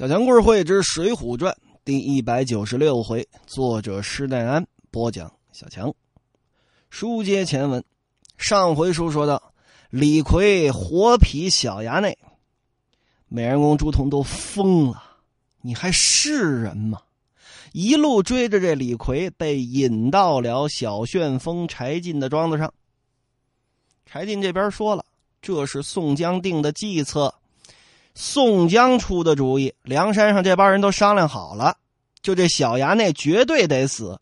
小强故事会之《水浒传》第一百九十六回，作者施耐庵播讲。小强，书接前文，上回书说到，李逵活劈小衙内，美人公朱仝都疯了。你还是人吗？一路追着这李逵，被引到了小旋风柴进的庄子上。柴进这边说了，这是宋江定的计策。宋江出的主意，梁山上这帮人都商量好了，就这小衙内绝对得死，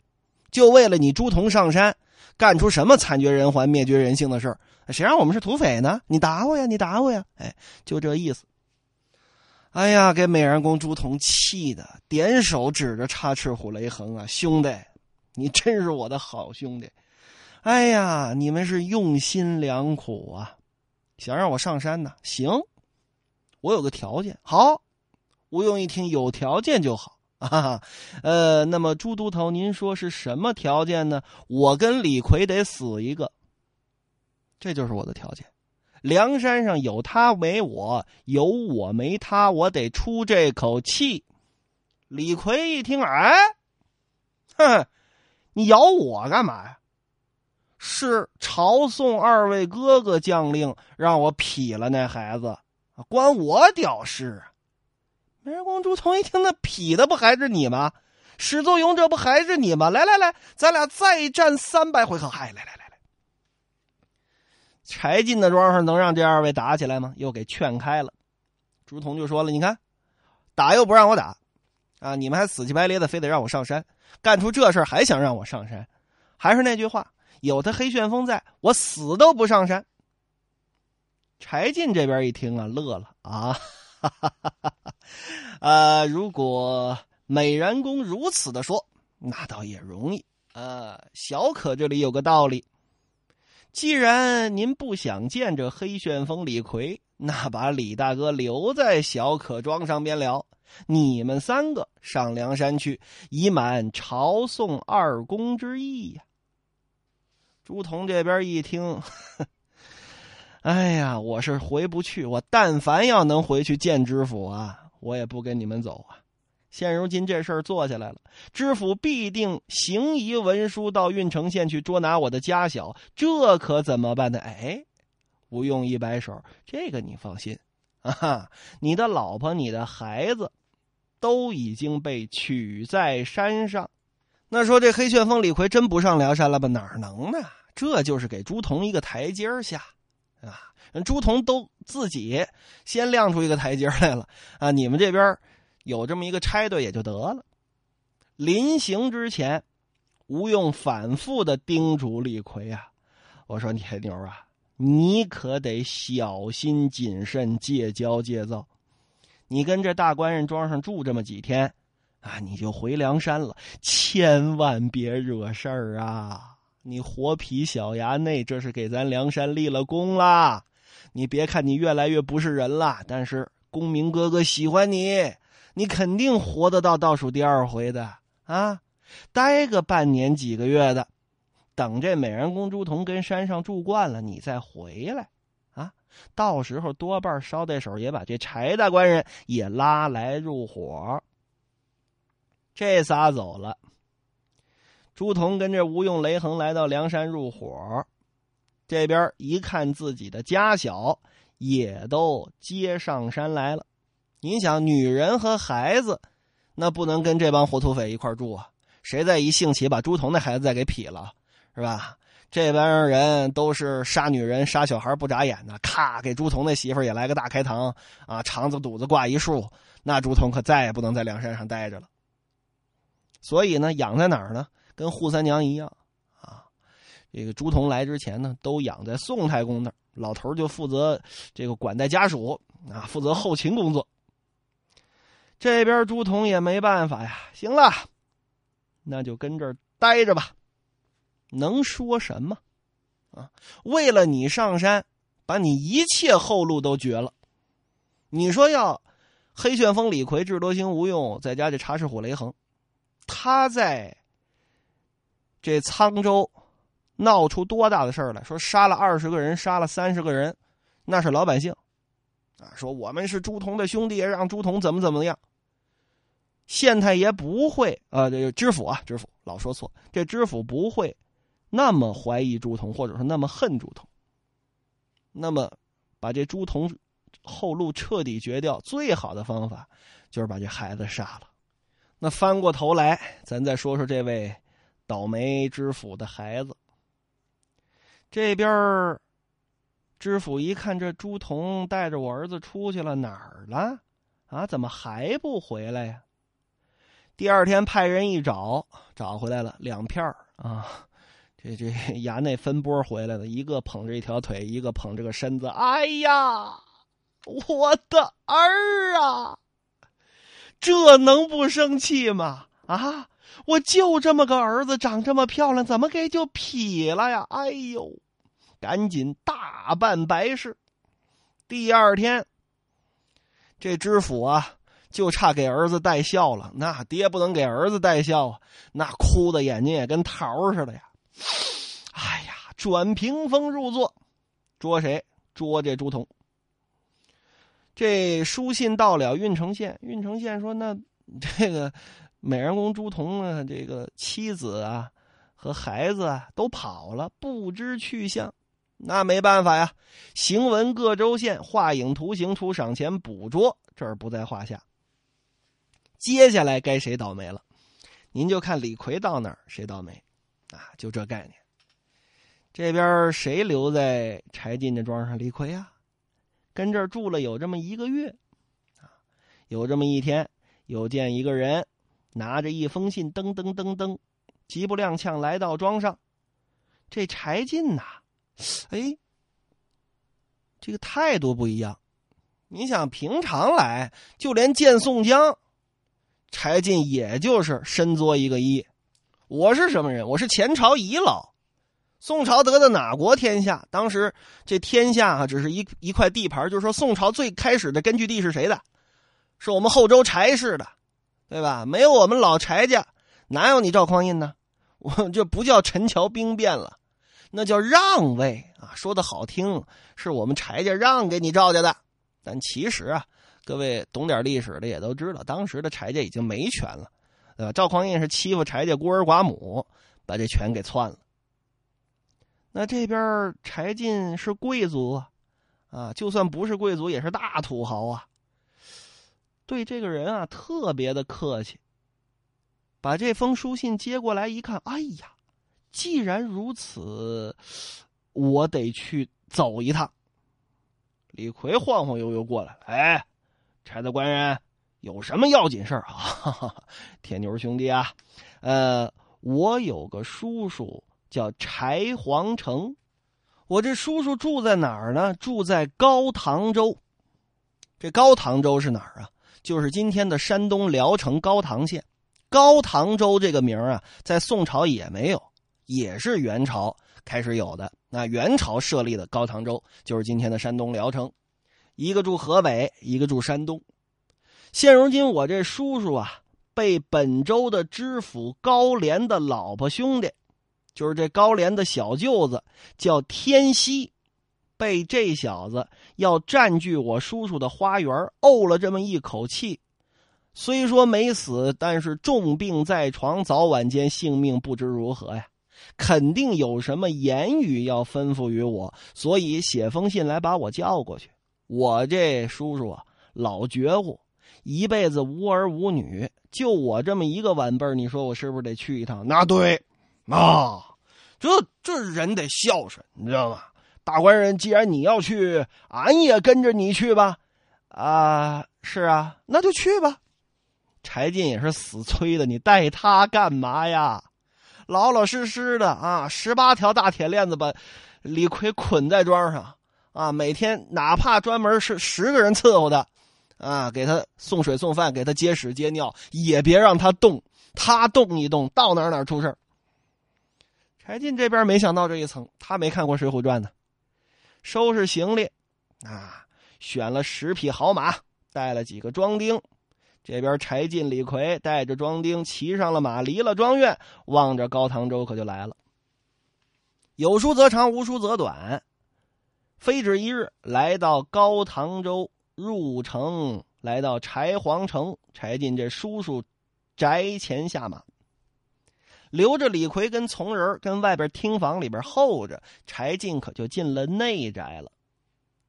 就为了你朱仝上山，干出什么惨绝人寰、灭绝人性的事儿？谁让我们是土匪呢？你打我呀！你打我呀！哎，就这意思。哎呀，给美髯公朱仝气的，点手指着插翅虎雷横啊！兄弟，你真是我的好兄弟！哎呀，你们是用心良苦啊！想让我上山呢？行。我有个条件，好，吴用一听有条件就好 啊，呃，那么朱都头，您说是什么条件呢？我跟李逵得死一个，这就是我的条件。梁山上有他没我，有我没他，我得出这口气。李逵一听，哎，哼，你咬我干嘛呀？是朝宋二位哥哥将令让我劈了那孩子。关我屌事啊！美人公朱仝一听，那痞的不还是你吗？始作俑者不还是你吗？来来来，咱俩再战三百回合！嗨，来来来来！柴进的庄上能让这二位打起来吗？又给劝开了。朱仝就说了：“你看，打又不让我打，啊，你们还死乞白咧的，非得让我上山，干出这事还想让我上山？还是那句话，有他黑旋风在，我死都不上山。”柴进这边一听啊，乐了啊，哈哈哈哈呃，如果美髯公如此的说，那倒也容易啊。小可这里有个道理，既然您不想见这黑旋风李逵，那把李大哥留在小可庄上边了，你们三个上梁山去，以满朝宋二公之意呀。朱仝这边一听。哎呀，我是回不去。我但凡要能回去见知府啊，我也不跟你们走啊。现如今这事儿做下来了，知府必定行移文书到郓城县去捉拿我的家小，这可怎么办呢？哎，吴用一摆手，这个你放心，啊哈，你的老婆、你的孩子，都已经被取在山上。那说这黑旋风李逵真不上梁山了吧？哪能呢？这就是给朱仝一个台阶下。啊，朱仝都自己先亮出一个台阶来了啊！你们这边有这么一个差队也就得了。临行之前，吴用反复的叮嘱李逵啊：“我说铁牛啊，你可得小心谨慎，戒骄戒躁。你跟这大官人庄上住这么几天啊，你就回梁山了，千万别惹事儿啊！”你活皮小衙内，这是给咱梁山立了功啦！你别看你越来越不是人了，但是公明哥哥喜欢你，你肯定活得到倒数第二回的啊！待个半年几个月的，等这美人公朱仝跟山上住惯了，你再回来啊！到时候多半捎带手也把这柴大官人也拉来入伙。这仨走了。朱仝跟着吴用、雷横来到梁山入伙，这边一看自己的家小也都接上山来了。您想，女人和孩子，那不能跟这帮活土匪一块住啊！谁再一兴起把朱仝那孩子再给劈了，是吧？这帮人都是杀女人、杀小孩不眨眼的，咔，给朱仝那媳妇也来个大开膛啊！肠子肚子挂一束，那朱仝可再也不能在梁山上待着了。所以呢，养在哪儿呢？跟扈三娘一样，啊，这个朱仝来之前呢，都养在宋太公那儿，老头就负责这个管待家属啊，负责后勤工作。这边朱仝也没办法呀，行了，那就跟这儿待着吧，能说什么？啊，为了你上山，把你一切后路都绝了。你说要黑旋风李逵、智多星吴用，再加这茶赤虎雷横，他在。这沧州闹出多大的事儿来？说杀了二十个人，杀了三十个人，那是老百姓啊！说我们是朱仝的兄弟，让朱仝怎么怎么样？县太爷不会啊，这个知府啊，知府老说错，这知府不会那么怀疑朱仝，或者说那么恨朱仝。那么，把这朱仝后路彻底绝掉，最好的方法就是把这孩子杀了。那翻过头来，咱再说说这位倒霉知府的孩子。这边知府一看，这朱仝带着我儿子出去了，哪儿了？啊，怎么还不回来呀？第二天派人一找，找回来了两片儿啊。这这 衙内分拨回来的，一个捧着一条腿，一个捧着个身子。哎呀，我的儿啊！这能不生气吗？啊，我就这么个儿子，长这么漂亮，怎么给就劈了呀？哎呦，赶紧大办白事。第二天，这知府啊，就差给儿子戴孝了。那爹不能给儿子戴孝啊，那哭的眼睛也跟桃似的呀。哎呀，转屏风入座，捉谁？捉这朱仝。这书信到了郓城县，郓城县说：“那这个美人公朱仝啊，这个妻子啊和孩子啊都跑了，不知去向。那没办法呀，行文各州县画影图形出赏钱捕捉，这儿不在话下。接下来该谁倒霉了？您就看李逵到哪儿，谁倒霉。”啊，就这概念。这边谁留在柴进的庄上？李逵啊，跟这儿住了有这么一个月。啊，有这么一天，有见一个人拿着一封信，噔噔噔噔，急不踉跄来到庄上。这柴进呐，哎，这个态度不一样。你想平常来，就连见宋江，柴进也就是身作一个揖。我是什么人？我是前朝遗老，宋朝得的哪国天下？当时这天下啊，只是一一块地盘，就是说宋朝最开始的根据地是谁的？是我们后周柴氏的，对吧？没有我们老柴家，哪有你赵匡胤呢？我这不叫陈桥兵变了，那叫让位啊！说的好听，是我们柴家让给你赵家的，但其实啊，各位懂点历史的也都知道，当时的柴家已经没权了。对吧，赵匡胤是欺负柴家孤儿寡母，把这权给篡了。那这边柴进是贵族啊，啊，就算不是贵族，也是大土豪啊。对这个人啊，特别的客气。把这封书信接过来一看，哎呀，既然如此，我得去走一趟。李逵晃晃悠悠过来，哎，柴大官人。有什么要紧事儿啊，铁牛兄弟啊？呃，我有个叔叔叫柴皇城，我这叔叔住在哪儿呢？住在高唐州。这高唐州是哪儿啊？就是今天的山东聊城高唐县。高唐州这个名啊，在宋朝也没有，也是元朝开始有的。那元朝设立的高唐州，就是今天的山东聊城。一个住河北，一个住山东。现如今，我这叔叔啊，被本州的知府高廉的老婆兄弟，就是这高廉的小舅子，叫天锡，被这小子要占据我叔叔的花园，怄了这么一口气。虽说没死，但是重病在床，早晚间性命不知如何呀。肯定有什么言语要吩咐于我，所以写封信来把我叫过去。我这叔叔啊，老绝户。一辈子无儿无女，就我这么一个晚辈你说我是不是得去一趟？那对，啊，这这人得孝顺，你知道吗？大官人，既然你要去，俺也跟着你去吧。啊，是啊，那就去吧。柴进也是死催的，你带他干嘛呀？老老实实的啊，十八条大铁链子把李逵捆在庄上啊，每天哪怕专门是十个人伺候他。啊，给他送水送饭，给他接屎接尿，也别让他动。他动一动，到哪哪出事柴进这边没想到这一层，他没看过《水浒传》呢。收拾行李，啊，选了十匹好马，带了几个庄丁。这边柴进、李逵带着庄丁骑上了马，离了庄院，望着高唐州可就来了。有书则长，无书则短。非止一日，来到高唐州。入城来到柴皇城，柴进这叔叔宅前下马，留着李逵跟从人跟外边厅房里边候着。柴进可就进了内宅了。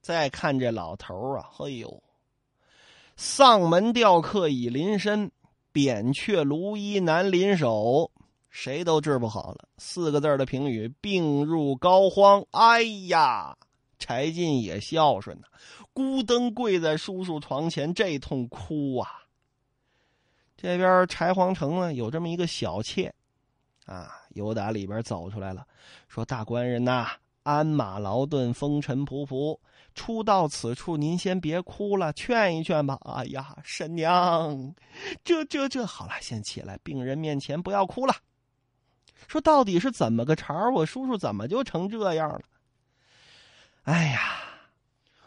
再看这老头啊，嘿呦，丧门吊客已临身，扁鹊卢衣难临手，谁都治不好了。四个字的评语：病入膏肓。哎呀！柴进也孝顺呐，孤灯跪在叔叔床前，这通哭啊。这边柴皇城呢，有这么一个小妾，啊，由打里边走出来了，说：“大官人呐，鞍马劳顿，风尘仆仆，初到此处，您先别哭了，劝一劝吧。”哎呀，婶娘，这这这，好了，先起来，病人面前不要哭了。说到底是怎么个茬我叔叔怎么就成这样了？哎呀，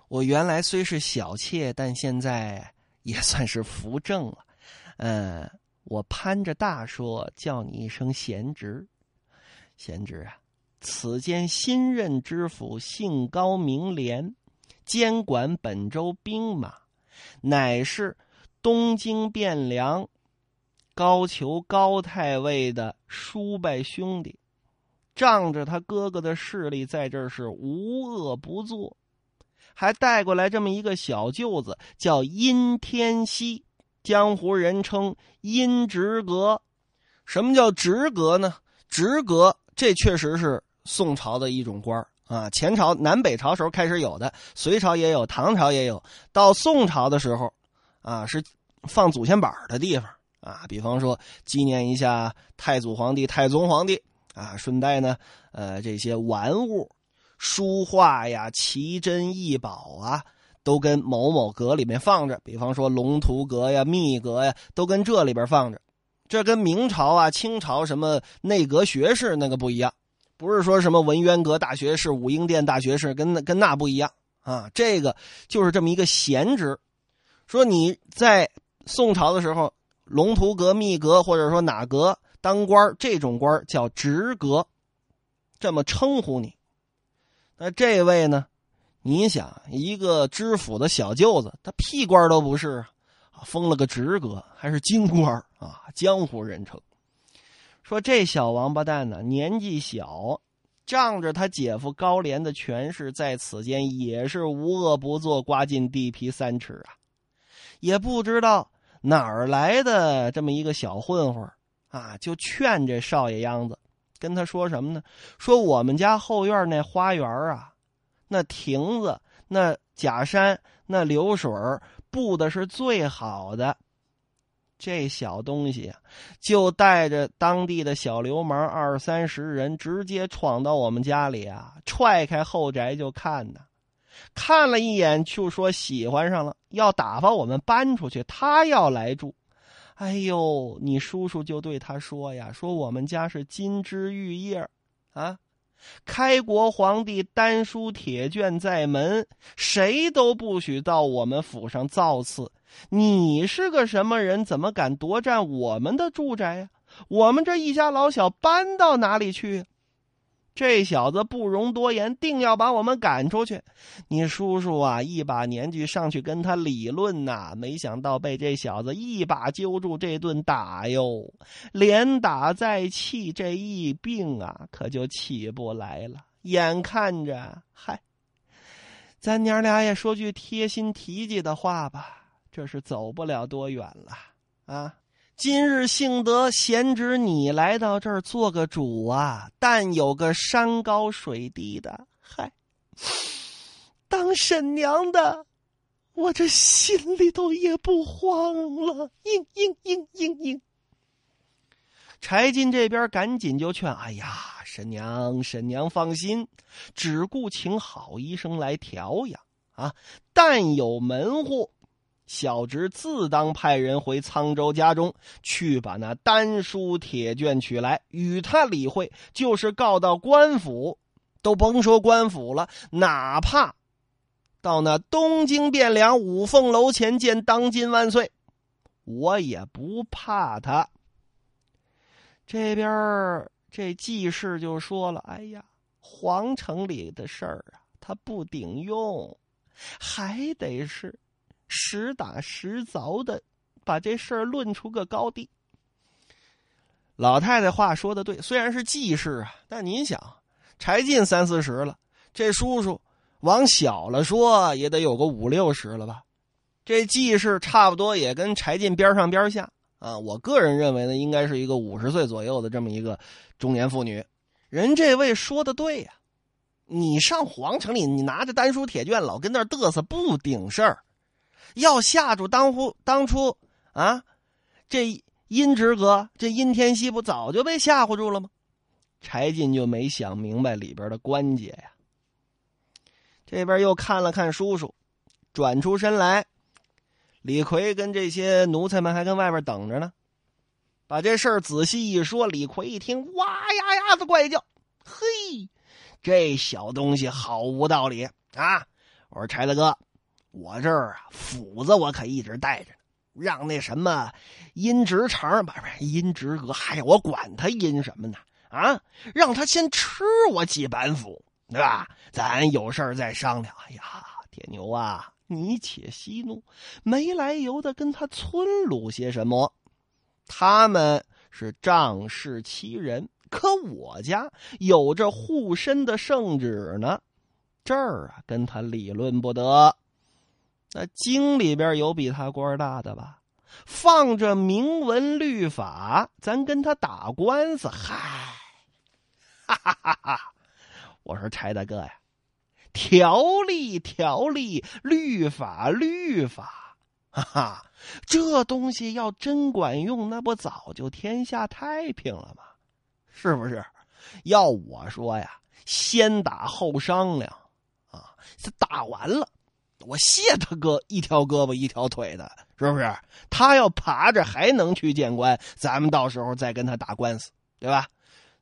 我原来虽是小妾，但现在也算是扶正了。嗯，我攀着大说，叫你一声贤侄。贤侄啊，此间新任知府姓高名廉，监管本州兵马，乃是东京汴梁高俅高太尉的叔伯兄弟。仗着他哥哥的势力，在这儿是无恶不作，还带过来这么一个小舅子，叫殷天锡，江湖人称阴直阁。什么叫直阁呢？直阁这确实是宋朝的一种官啊。前朝、南北朝时候开始有的，隋朝也有，唐朝也有。到宋朝的时候，啊，是放祖先板的地方啊。比方说，纪念一下太祖皇帝、太宗皇帝。啊，顺带呢，呃，这些玩物、书画呀、奇珍异宝啊，都跟某某阁里面放着。比方说龙图阁呀、秘阁呀，都跟这里边放着。这跟明朝啊、清朝什么内阁学士那个不一样，不是说什么文渊阁大学士、武英殿大学士，跟那跟那不一样啊。这个就是这么一个闲职。说你在宋朝的时候，龙图阁、秘阁，或者说哪阁？当官这种官叫职阁，这么称呼你。那这位呢？你想，一个知府的小舅子，他屁官都不是，封了个职阁，还是京官啊，江湖人称。说这小王八蛋呢，年纪小，仗着他姐夫高廉的权势，在此间也是无恶不作，刮尽地皮三尺啊，也不知道哪儿来的这么一个小混混啊，就劝这少爷秧子，跟他说什么呢？说我们家后院那花园啊，那亭子、那假山、那流水布的是最好的。这小东西就带着当地的小流氓二三十人，直接闯到我们家里啊，踹开后宅就看呢。看了一眼就说喜欢上了，要打发我们搬出去，他要来住。哎呦，你叔叔就对他说呀：“说我们家是金枝玉叶，啊，开国皇帝丹书铁卷在门，谁都不许到我们府上造次。你是个什么人？怎么敢夺占我们的住宅呀？我们这一家老小搬到哪里去？”这小子不容多言，定要把我们赶出去。你叔叔啊，一把年纪上去跟他理论呐，没想到被这小子一把揪住，这顿打哟，连打带气，这一病啊，可就起不来了。眼看着，嗨，咱娘俩也说句贴心提及的话吧，这是走不了多远了啊。今日幸得贤侄你来到这儿做个主啊！但有个山高水低的，嗨，当婶娘的，我这心里头也不慌了。嘤嘤嘤嘤嘤。柴进这边赶紧就劝：“哎呀，婶娘，婶娘放心，只顾请好医生来调养啊。但有门户。”小侄自当派人回沧州家中去，把那丹书铁卷取来，与他理会。就是告到官府，都甭说官府了，哪怕到那东京汴梁五凤楼前见当今万岁，我也不怕他。这边这记事就说了：“哎呀，皇城里的事儿啊，他不顶用，还得是。”实打实凿的把这事儿论出个高低，老太太话说的对，虽然是记事啊，但您想，柴进三四十了，这叔叔往小了说也得有个五六十了吧？这记事差不多也跟柴进边上边下啊。我个人认为呢，应该是一个五十岁左右的这么一个中年妇女。人这位说的对呀，你上皇城里，你拿着丹书铁卷，老跟那嘚瑟不顶事儿。要吓住当初当初啊，这殷职阁这殷天锡不早就被吓唬住了吗？柴进就没想明白里边的关节呀。这边又看了看叔叔，转出身来。李逵跟这些奴才们还跟外边等着呢，把这事儿仔细一说，李逵一听，哇呀呀的怪叫：“嘿，这小东西好无道理啊！”我说：“柴大哥，我这儿啊斧子我可一直带着呢，让那什么阴直肠不是不是阴直阁，嗨，我管他阴什么呢？啊，让他先吃我几板斧，对吧？咱有事再商量。哎呀，铁牛啊！”你且息怒，没来由的跟他村鲁些什么？他们是仗势欺人，可我家有着护身的圣旨呢，这儿啊跟他理论不得。那京里边有比他官大的吧？放着明文律法，咱跟他打官司，嗨，哈哈哈哈！我说柴大哥呀。条例，条例，律法，律法，哈哈，这东西要真管用，那不早就天下太平了吗？是不是？要我说呀，先打后商量，啊，这打完了，我谢他哥一条胳膊一条腿的，是不是？他要爬着还能去见官，咱们到时候再跟他打官司，对吧？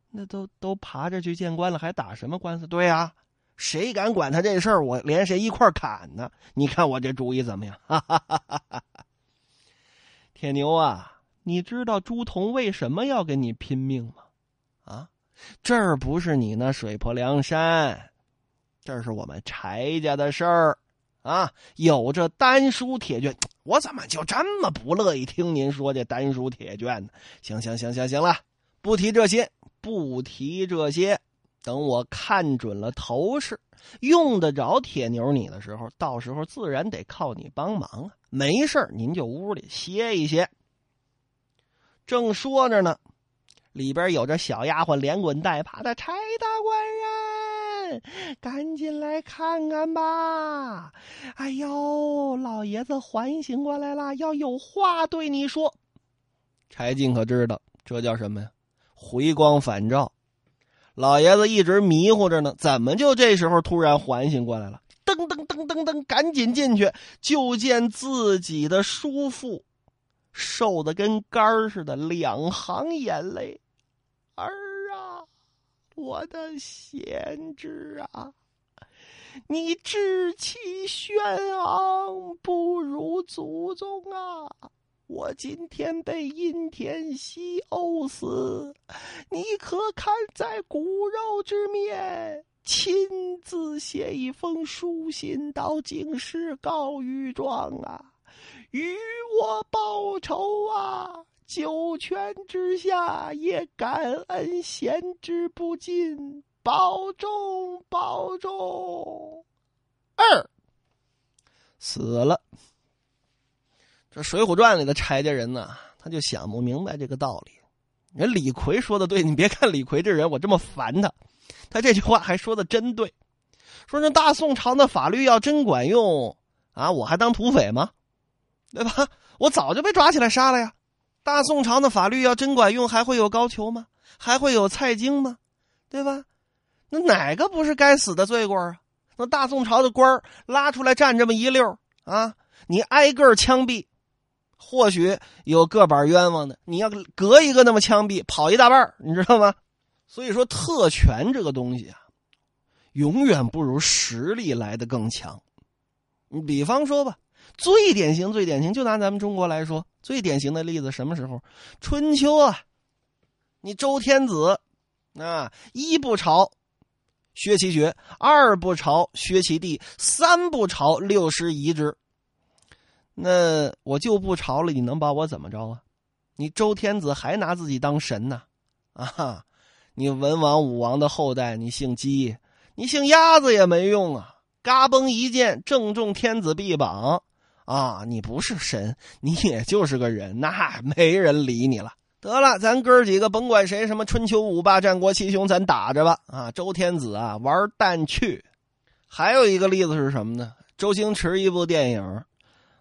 那都都爬着去见官了，还打什么官司？对呀。谁敢管他这事儿，我连谁一块砍呢？你看我这主意怎么样？哈哈哈哈哈！铁牛啊，你知道朱仝为什么要跟你拼命吗？啊，这儿不是你那水泊梁山，这是我们柴家的事儿啊！有这丹书铁卷，我怎么就这么不乐意听您说这丹书铁卷呢？行行行行行了，不提这些，不提这些。等我看准了头势，用得着铁牛你的时候，到时候自然得靠你帮忙啊！没事您就屋里歇一歇。正说着呢，里边有着小丫鬟连滚带爬的柴大官人，赶紧来看看吧！哎呦，老爷子缓醒过来了，要有话对你说。柴进可知道这叫什么呀？回光返照。老爷子一直迷糊着呢，怎么就这时候突然缓醒过来了？噔噔噔噔噔，赶紧进去，就见自己的叔父瘦的跟干似的，两行眼泪。儿，我的贤侄啊，你志气轩昂，不如祖宗啊！我今天被阴天锡殴死，你可堪在骨肉之面亲自写一封书信到京师告御状啊，与我报仇啊！九泉之下也感恩贤之不尽，保重保重。二死了。这《水浒传》里的柴家人呢，他就想不明白这个道理。人李逵说的对，你别看李逵这人我这么烦他，他这句话还说的真对。说这大宋朝的法律要真管用啊，我还当土匪吗？对吧？我早就被抓起来杀了呀。大宋朝的法律要真管用，还会有高俅吗？还会有蔡京吗？对吧？那哪个不是该死的罪过啊？那大宋朝的官拉出来站这么一溜啊，你挨个枪毙。或许有个把冤枉的，你要隔一个那么枪毙，跑一大半你知道吗？所以说，特权这个东西啊，永远不如实力来的更强。你比方说吧，最典型、最典型，就拿咱们中国来说，最典型的例子，什么时候？春秋啊，你周天子啊，一不朝，薛其爵；二不朝，薛其地；三不朝，六十遗之。那我就不朝了，你能把我怎么着啊？你周天子还拿自己当神呢？啊！你文王武王的后代，你姓姬，你姓鸭子也没用啊！嘎嘣一剑，正中天子臂膀啊！你不是神，你也就是个人，那没人理你了。得了，咱哥几个甭管谁，什么春秋五霸、战国七雄，咱打着吧！啊，周天子啊，玩蛋去。还有一个例子是什么呢？周星驰一部电影，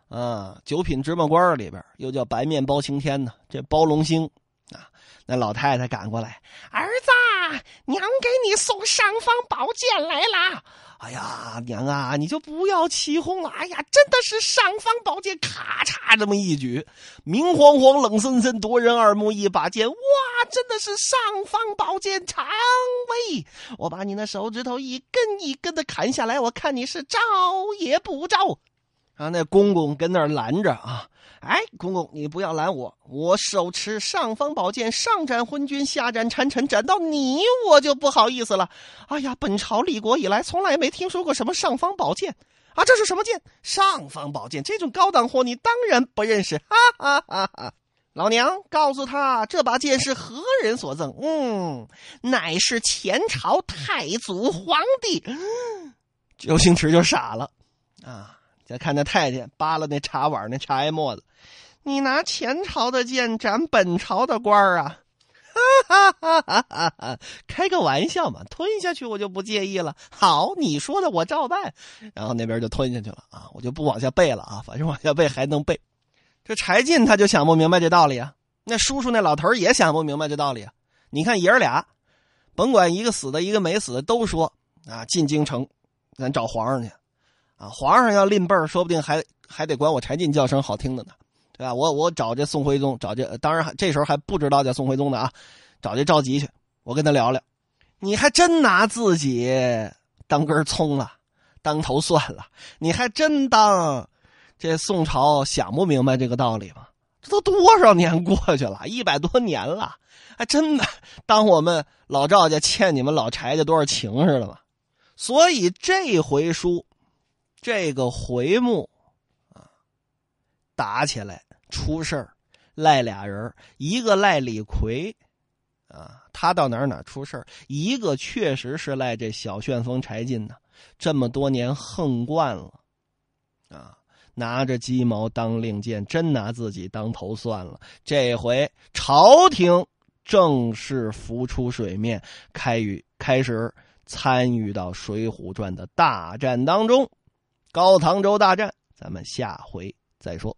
啊，《九品芝麻官》里边又叫“白面包青天”呢。这包龙星啊，那老太太赶过来，儿子，娘给你送尚方宝剑来了。哎呀，娘啊，你就不要起哄了。哎呀，真的是尚方宝剑，咔嚓这么一举，明晃晃、冷森森、夺人耳目。一把剑，哇，真的是尚方宝剑长威。我把你那手指头一根一根的砍下来，我看你是招也不招。啊，那公公跟那儿拦着啊。哎，公公，你不要拦我，我手持尚方宝剑，上斩昏君，下斩谗臣，斩到你我就不好意思了。哎呀，本朝立国以来，从来没听说过什么尚方宝剑啊！这是什么剑？尚方宝剑，这种高档货你当然不认识。哈哈哈哈！老娘告诉他，这把剑是何人所赠？嗯，乃是前朝太祖皇帝。周星驰就傻了啊！再看那太监扒拉那茶碗那茶叶沫子，你拿前朝的剑斩本朝的官儿啊？哈哈哈哈哈哈！开个玩笑嘛，吞下去我就不介意了。好，你说的我照办。然后那边就吞下去了啊，我就不往下背了啊，反正往下背还能背。这柴进他就想不明白这道理啊，那叔叔那老头也想不明白这道理啊。你看爷儿俩，甭管一个死的，一个没死的，都说啊，进京城，咱找皇上去。啊，皇上要拎辈儿，说不定还还得管我柴进叫声好听的呢，对吧？我我找这宋徽宗，找这当然这时候还不知道叫宋徽宗的啊，找这赵佶去，我跟他聊聊。你还真拿自己当根葱了，当头蒜了？你还真当这宋朝想不明白这个道理吗？这都多少年过去了，一百多年了，还真的当我们老赵家欠你们老柴家多少情似的吗？所以这回书。这个回目啊，打起来出事儿，赖俩人一个赖李逵，啊，他到哪儿哪儿出事儿；一个确实是赖这小旋风柴进呢。这么多年横惯了，啊，拿着鸡毛当令箭，真拿自己当头算了。这回朝廷正式浮出水面，开与开始参与到《水浒传》的大战当中。高唐州大战，咱们下回再说。